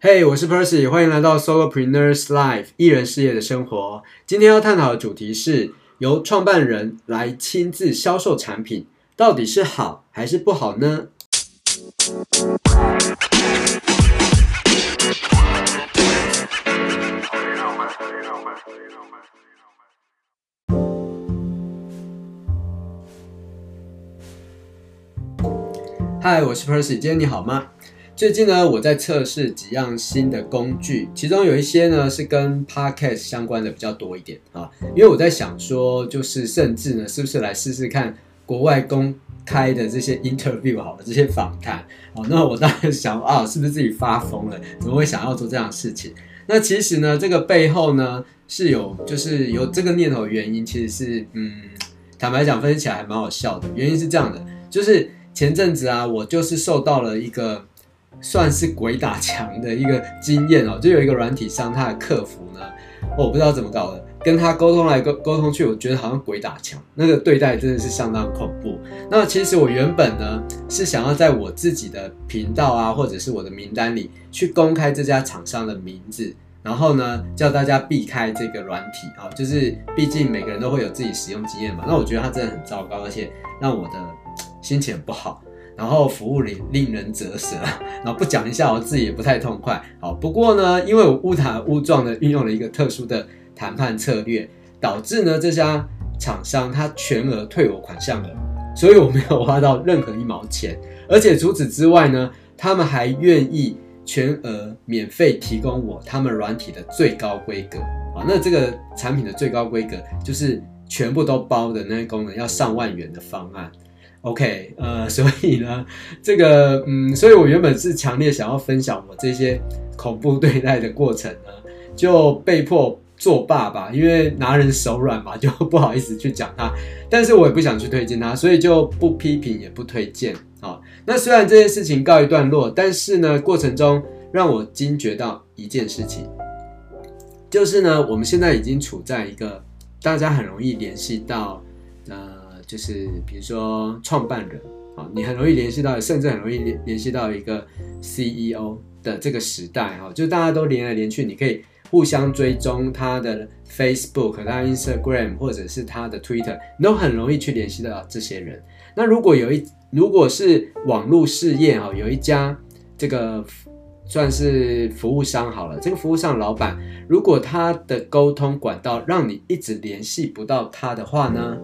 ，hey, 我是 Percy，欢迎来到 Solopreneurs Life 艺人事业的生活。今天要探讨的主题是由创办人来亲自销售产品，到底是好还是不好呢？嗨，我是 Percy，今天你好吗？最近呢，我在测试几样新的工具，其中有一些呢是跟 Podcast 相关的比较多一点啊。因为我在想说，就是甚至呢，是不是来试试看国外公开的这些 interview 好了，这些访谈。哦，那我当然想啊，是不是自己发疯了？怎么会想要做这样的事情？那其实呢，这个背后呢是有，就是有这个念头的原因，其实是嗯，坦白讲，分析起来还蛮好笑的。原因是这样的，就是前阵子啊，我就是受到了一个。算是鬼打墙的一个经验哦，就有一个软体商，他的客服呢，我不知道怎么搞的，跟他沟通来沟沟通去，我觉得好像鬼打墙，那个对待真的是相当恐怖。那其实我原本呢是想要在我自己的频道啊，或者是我的名单里去公开这家厂商的名字，然后呢叫大家避开这个软体啊，就是毕竟每个人都会有自己使用经验嘛。那我觉得它真的很糟糕，而且让我的心情很不好。然后服务令令人啧舌，然后不讲一下我自己也不太痛快。好，不过呢，因为我误打误撞的运用了一个特殊的谈判策略，导致呢这家厂商他全额退我款项了，所以我没有花到任何一毛钱。而且除此之外呢，他们还愿意全额免费提供我他们软体的最高规格啊。那这个产品的最高规格就是全部都包的那个功能要上万元的方案。OK，呃，所以呢，这个，嗯，所以我原本是强烈想要分享我这些恐怖对待的过程呢，就被迫作罢吧，因为拿人手软嘛，就不好意思去讲它，但是我也不想去推荐它，所以就不批评也不推荐啊。那虽然这件事情告一段落，但是呢，过程中让我惊觉到一件事情，就是呢，我们现在已经处在一个大家很容易联系到，就是比如说创办人啊，你很容易联系到，甚至很容易联联系到一个 CEO 的这个时代哈，就大家都连来连去，你可以互相追踪他的 Facebook、他 Instagram 或者是他的 Twitter，你都很容易去联系到这些人。那如果有一如果是网络事业哈，有一家这个算是服务商好了，这个服务商老板如果他的沟通管道让你一直联系不到他的话呢？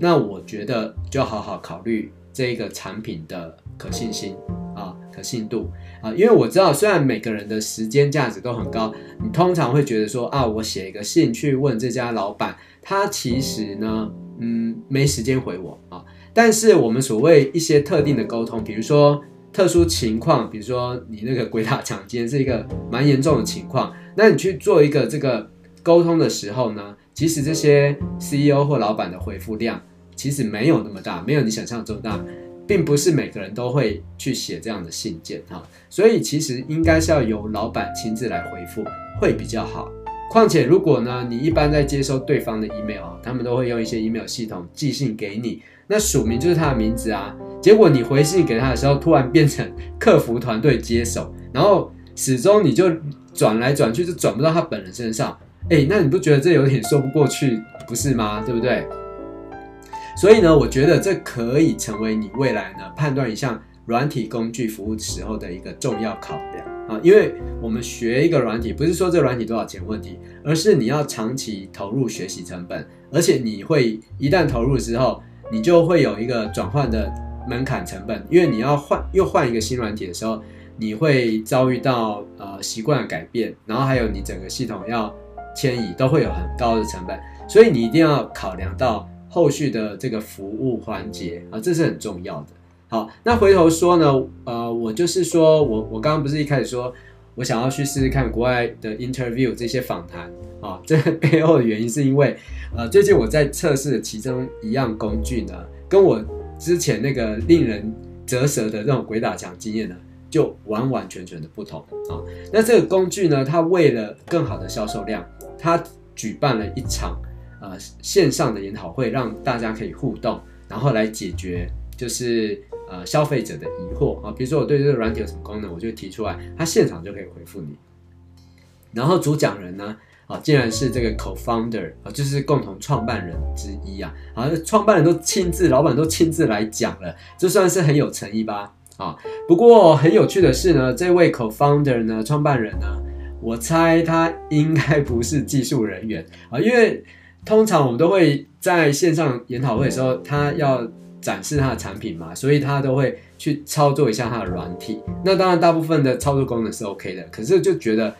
那我觉得就好好考虑这个产品的可信心啊，可信度啊，因为我知道，虽然每个人的时间价值都很高，你通常会觉得说啊，我写一个信去问这家老板，他其实呢，嗯，没时间回我啊。但是我们所谓一些特定的沟通，比如说特殊情况，比如说你那个鬼打墙今天是一个蛮严重的情况，那你去做一个这个沟通的时候呢，其实这些 CEO 或老板的回复量。其实没有那么大，没有你想象中大，并不是每个人都会去写这样的信件哈，所以其实应该是要由老板亲自来回复会比较好。况且如果呢，你一般在接收对方的 email，他们都会用一些 email 系统寄信给你，那署名就是他的名字啊，结果你回信给他的时候，突然变成 客服团队接手，然后始终你就转来转去，就转不到他本人身上，诶，那你不觉得这有点说不过去，不是吗？对不对？所以呢，我觉得这可以成为你未来呢判断一项软体工具服务时候的一个重要考量啊。因为我们学一个软体，不是说这软体多少钱问题，而是你要长期投入学习成本，而且你会一旦投入之后，你就会有一个转换的门槛成本，因为你要换又换一个新软体的时候，你会遭遇到呃习惯的改变，然后还有你整个系统要迁移，都会有很高的成本，所以你一定要考量到。后续的这个服务环节啊，这是很重要的。好，那回头说呢，呃，我就是说我我刚刚不是一开始说我想要去试试看国外的 interview 这些访谈啊，这背后的原因是因为呃，最近我在测试的其中一样工具呢，跟我之前那个令人啧舌的这种鬼打墙经验呢，就完完全全的不同啊。那这个工具呢，它为了更好的销售量，他举办了一场。呃，线上的研讨会让大家可以互动，然后来解决就是呃消费者的疑惑啊，比如说我对这个软体有什么功能，我就提出来，他现场就可以回复你。然后主讲人呢，啊，竟然是这个 co-founder 啊，就是共同创办人之一啊，啊，创办人都亲自，老板都亲自来讲了，这算是很有诚意吧？啊，不过很有趣的是呢，这位 co-founder 呢，创办人呢，我猜他应该不是技术人员啊，因为通常我们都会在线上研讨会的时候，他要展示他的产品嘛，所以他都会去操作一下他的软体。那当然，大部分的操作功能是 OK 的，可是就觉得。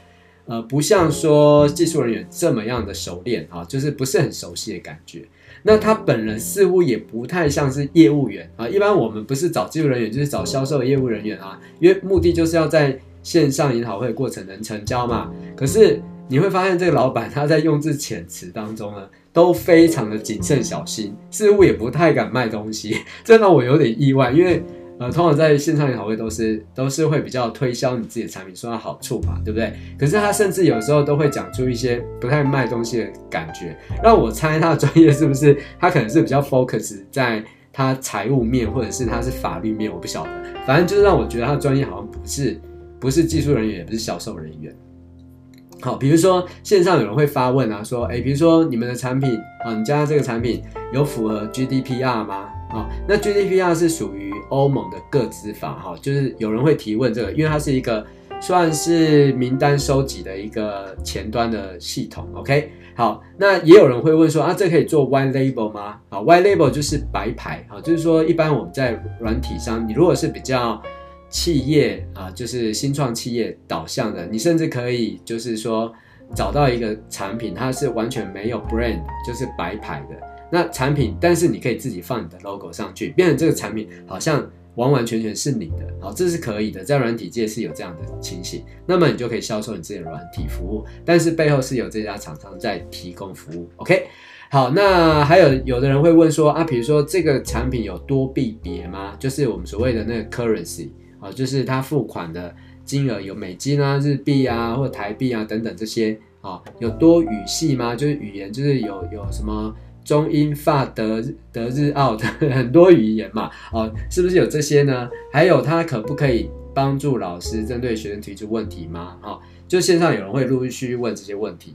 呃，不像说技术人员这么样的熟练啊，就是不是很熟悉的感觉。那他本人似乎也不太像是业务员啊。一般我们不是找技术人员，就是找销售业务人员啊，因为目的就是要在线上研讨会的过程能成交嘛。可是你会发现，这个老板他在用字遣词当中呢，都非常的谨慎小心，似乎也不太敢卖东西，这让我有点意外，因为。呃，通常在线上研讨会都是都是会比较推销你自己的产品，说它好处嘛，对不对？可是他甚至有时候都会讲出一些不太卖东西的感觉，让我猜他的专业是不是他可能是比较 focus 在他财务面，或者是他是法律面，我不晓得。反正就是让我觉得他的专业好像不是不是技术人员，也不是销售人员。好，比如说线上有人会发问啊，说，诶，比如说你们的产品啊，你家这个产品有符合 GDPR 吗？啊，那 GDPR 是属于欧盟的个资法，哈，就是有人会提问这个，因为它是一个算是名单收集的一个前端的系统，OK，好，那也有人会问说啊，这可以做 White Label 吗？啊，White Label 就是白牌，啊，就是说一般我们在软体上，你如果是比较企业啊，就是新创企业导向的，你甚至可以就是说找到一个产品，它是完全没有 brand，就是白牌的。那产品，但是你可以自己放你的 logo 上去，变成这个产品好像完完全全是你的，好，这是可以的，在软体界是有这样的情形，那么你就可以销售你自己的软体服务，但是背后是有这家厂商在提供服务，OK？好，那还有有的人会问说啊，比如说这个产品有多币别吗？就是我们所谓的那个 currency 啊，就是他付款的金额有美金啊、日币啊或台币啊等等这些啊，有多语系吗？就是语言，就是有有什么？中英法德德日澳的很多语言嘛，哦，是不是有这些呢？还有他可不可以帮助老师针对学生提出问题吗？哦，就线上有人会陆续问这些问题，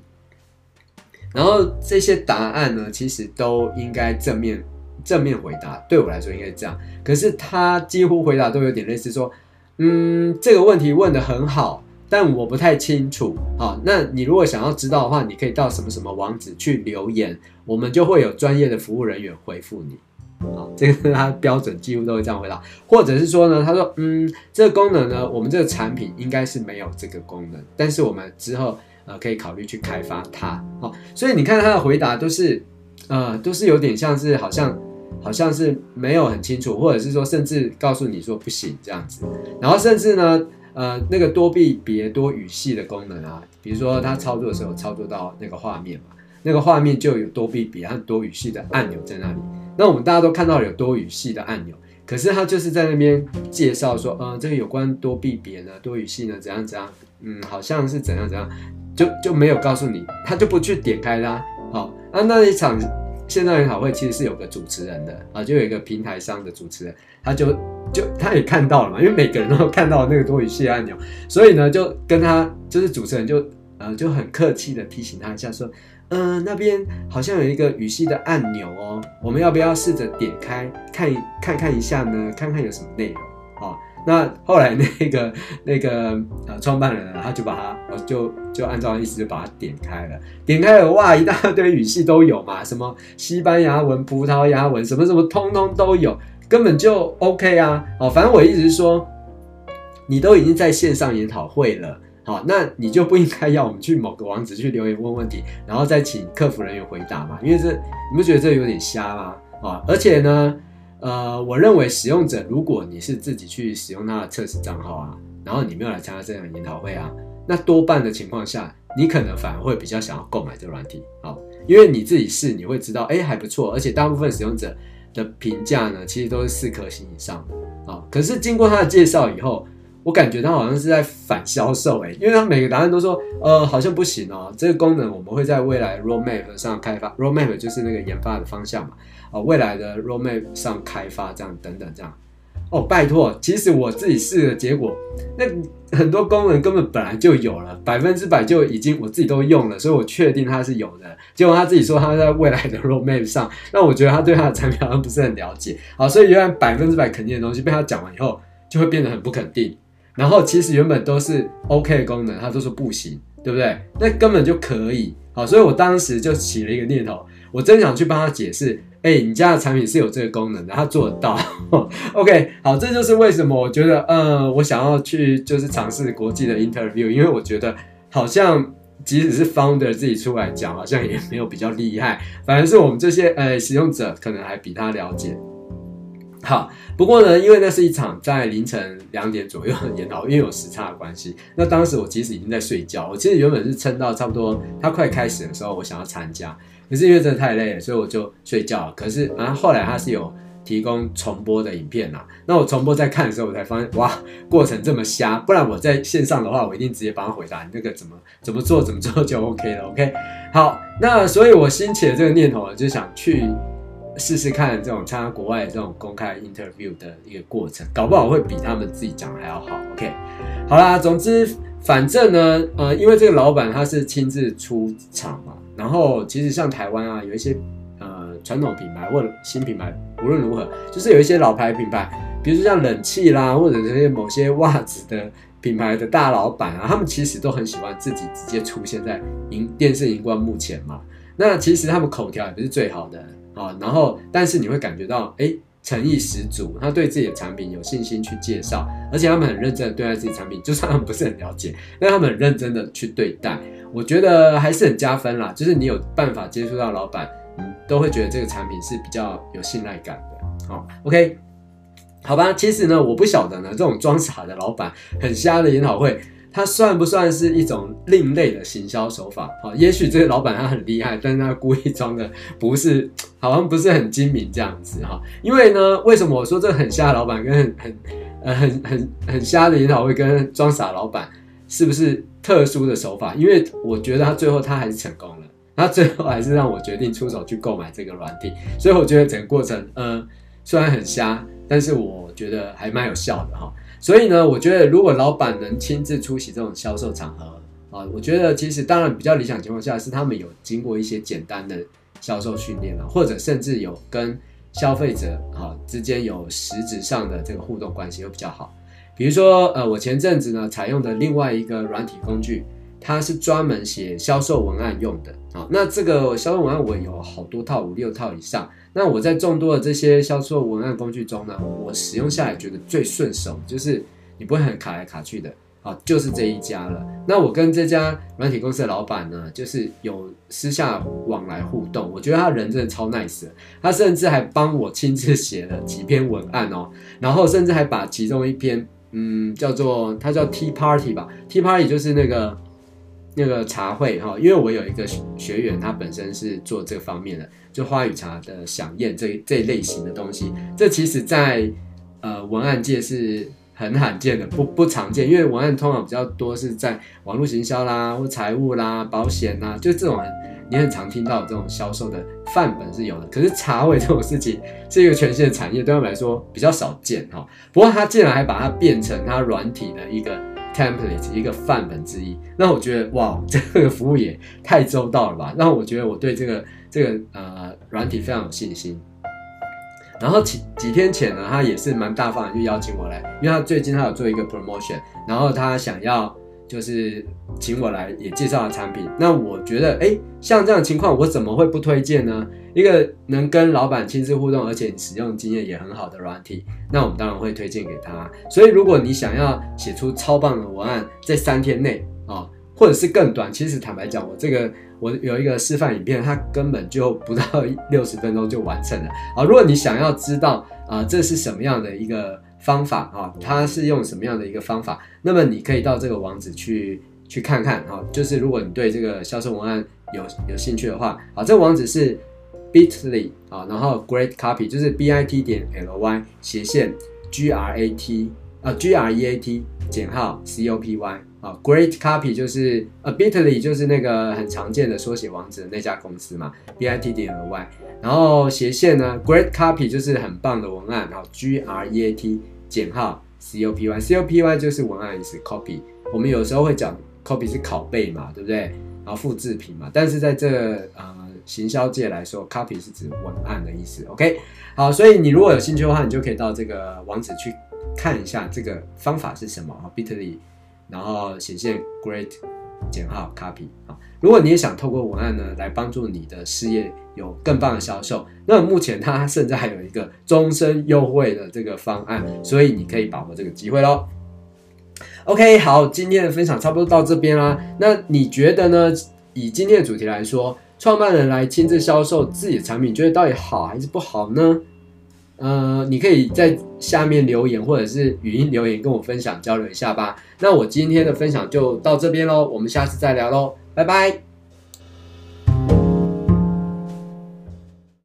然后这些答案呢，其实都应该正面正面回答。对我来说应该是这样，可是他几乎回答都有点类似说，嗯，这个问题问得很好。但我不太清楚，好，那你如果想要知道的话，你可以到什么什么网址去留言，我们就会有专业的服务人员回复你。好，这个是他标准，几乎都会这样回答。或者是说呢，他说，嗯，这个功能呢，我们这个产品应该是没有这个功能，但是我们之后呃可以考虑去开发它。好，所以你看他的回答都是，呃，都是有点像是好像好像是没有很清楚，或者是说甚至告诉你说不行这样子，然后甚至呢。呃，那个多币别多语系的功能啊，比如说他操作的时候操作到那个画面嘛，那个画面就有多币别和多语系的按钮在那里。那我们大家都看到有多语系的按钮，可是他就是在那边介绍说，呃，这个有关多币别呢，多语系呢怎样怎样，嗯，好像是怎样怎样，就就没有告诉你，他就不去点开它。好，那那一场线上研讨会其实是有个主持人的啊，就有一个平台商的主持人，他就。就他也看到了嘛，因为每个人都看到那个多语系按钮，所以呢，就跟他就是主持人就呃就很客气的提醒他一下，说，嗯、那边好像有一个语系的按钮哦，我们要不要试着点开看一看看一下呢？看看有什么内容哦。那后来那个那个呃创办人，他就把他就就按照意思就把它点开了，点开了哇，一大堆语系都有嘛，什么西班牙文、葡萄牙文，什么什么通通都有。根本就 OK 啊，哦，反正我意思是说，你都已经在线上研讨会了，好，那你就不应该要我们去某个网址去留言问问题，然后再请客服人员回答嘛？因为这你不觉得这有点瞎吗？啊，而且呢，呃，我认为使用者如果你是自己去使用他的测试账号啊，然后你没有来参加这场研讨会啊，那多半的情况下，你可能反而会比较想要购买这个软体，好，因为你自己试你会知道，哎，还不错，而且大部分使用者。的评价呢，其实都是四颗星以上的啊。可是经过他的介绍以后，我感觉他好像是在反销售诶，因为他每个答案都说，呃，好像不行哦。这个功能我们会在未来 roadmap 上开发，roadmap 就是那个研发的方向嘛，啊，未来的 roadmap 上开发这样等等这样。哦，拜托，其实我自己试的结果，那很多功能根本本来就有了，百分之百就已经我自己都用了，所以我确定它是有的。结果他自己说他在未来的 roadmap 上，那我觉得他对他的产品好像不是很了解。好，所以原来百分之百肯定的东西被他讲完以后，就会变得很不肯定。然后其实原本都是 OK 的功能，他都说不行，对不对？那根本就可以。好，所以我当时就起了一个念头，我真想去帮他解释。哎、你家的产品是有这个功能的，他做得到。OK，好，这就是为什么我觉得，呃，我想要去就是尝试国际的 interview，因为我觉得好像即使是 founder 自己出来讲，好像也没有比较厉害，反而是我们这些呃使用者可能还比他了解。好，不过呢，因为那是一场在凌晨两点左右的研讨，因为有时差的关系，那当时我其实已经在睡觉，我其实原本是撑到差不多他快开始的时候，我想要参加。可是因为真的太累了，所以我就睡觉了。可是啊，后来他是有提供重播的影片啦。那我重播在看的时候，我才发现哇，过程这么瞎。不然我在线上的话，我一定直接帮他回答你那个怎么怎么做怎么做就 OK 了。OK，好，那所以我兴起了这个念头，就想去试试看这种参加国外这种公开 interview 的一个过程，搞不好会比他们自己讲的还要好。OK，好啦，总之反正呢，呃，因为这个老板他是亲自出场嘛。然后其实像台湾啊，有一些呃传统品牌或者新品牌，无论如何，就是有一些老牌品牌，比如说像冷气啦，或者这些某些袜子的品牌的大老板啊，他们其实都很喜欢自己直接出现在荧电视荧光幕前嘛。那其实他们口条也不是最好的啊，然后但是你会感觉到哎。诶诚意十足，他对自己的产品有信心去介绍，而且他们很认真的对待自己产品，就算他们不是很了解，但他们很认真的去对待，我觉得还是很加分啦。就是你有办法接触到老板，你，都会觉得这个产品是比较有信赖感的。好，OK，好吧，其实呢，我不晓得呢，这种装傻的老板，很瞎的研讨会。它算不算是一种另类的行销手法？好，也许这个老板他很厉害，但是他故意装的不是，好像不是很精明这样子哈。因为呢，为什么我说这很瞎的老板跟很很呃很很很瞎的研讨会跟装傻老板是不是特殊的手法？因为我觉得他最后他还是成功了，他最后还是让我决定出手去购买这个软体，所以我觉得整个过程，呃，虽然很瞎，但是我觉得还蛮有效的哈。所以呢，我觉得如果老板能亲自出席这种销售场合啊，我觉得其实当然比较理想情况下是他们有经过一些简单的销售训练了，或者甚至有跟消费者啊之间有实质上的这个互动关系会比较好。比如说，呃，我前阵子呢采用的另外一个软体工具，它是专门写销售文案用的啊。那这个销售文案我有好多套，五六套以上。那我在众多的这些销售文案工具中呢，我使用下来觉得最顺手，就是你不会很卡来卡去的，啊，就是这一家了。那我跟这家软体公司的老板呢，就是有私下往来互动，我觉得他人真的超 nice，他甚至还帮我亲自写了几篇文案哦，然后甚至还把其中一篇，嗯，叫做它叫 Tea Party 吧，Tea Party 就是那个。那个茶会哈，因为我有一个学员，他本身是做这方面的，就花语茶的饗宴这这一类型的东西，这其实在呃文案界是很罕见的，不不常见，因为文案通常比较多是在网络行销啦，或财务啦、保险啦，就这种你很常听到这种销售的范本是有的。可是茶会这种事情是一个全新的产业，对他们来说比较少见哈。不过他竟然还把它变成他软体的一个。template 一个范本之一，那我觉得哇，这个服务也太周到了吧！那我觉得我对这个这个呃软体非常有信心。然后几几天前呢，他也是蛮大方的，就邀请我来，因为他最近他有做一个 promotion，然后他想要。就是请我来也介绍了产品，那我觉得，哎，像这样情况，我怎么会不推荐呢？一个能跟老板亲自互动，而且使用经验也很好的软体，那我们当然会推荐给他。所以，如果你想要写出超棒的文案，在三天内啊，或者是更短，其实坦白讲，我这个我有一个示范影片，它根本就不到六十分钟就完成了啊。如果你想要知道啊，这是什么样的一个。方法啊，它是用什么样的一个方法？那么你可以到这个网址去去看看啊。就是如果你对这个销售文案有有兴趣的话，啊，这个网址是 Bitly 啊，然后 Great Copy 就是 B I T 点 L Y 斜线 G R A T 啊 G R E A T 减号 C O P Y 啊，Great Copy 就是呃 Bitly 就是那个很常见的缩写网址的那家公司嘛，B I T 点 L Y，然后斜线呢 Great Copy 就是很棒的文案，然后 G R E A T。减号 C O P Y，C O P Y 就是文案意思，copy。我们有时候会讲 copy 是拷贝嘛，对不对？然后复制品嘛，但是在这呃行销界来说，copy 是指文案的意思。OK，好，所以你如果有兴趣的话，你就可以到这个网址去看一下这个方法是什么啊，Bitly，然后显现 Great 减号 copy 啊。如果你也想透过文案呢来帮助你的事业有更棒的销售，那目前它甚至还有一个终身优惠的这个方案，所以你可以把握这个机会喽。OK，好，今天的分享差不多到这边啦。那你觉得呢？以今天的主题来说，创办人来亲自销售自己的产品，觉得到底好还是不好呢？呃，你可以在下面留言或者是语音留言跟我分享交流一下吧。那我今天的分享就到这边喽，我们下次再聊喽。拜拜。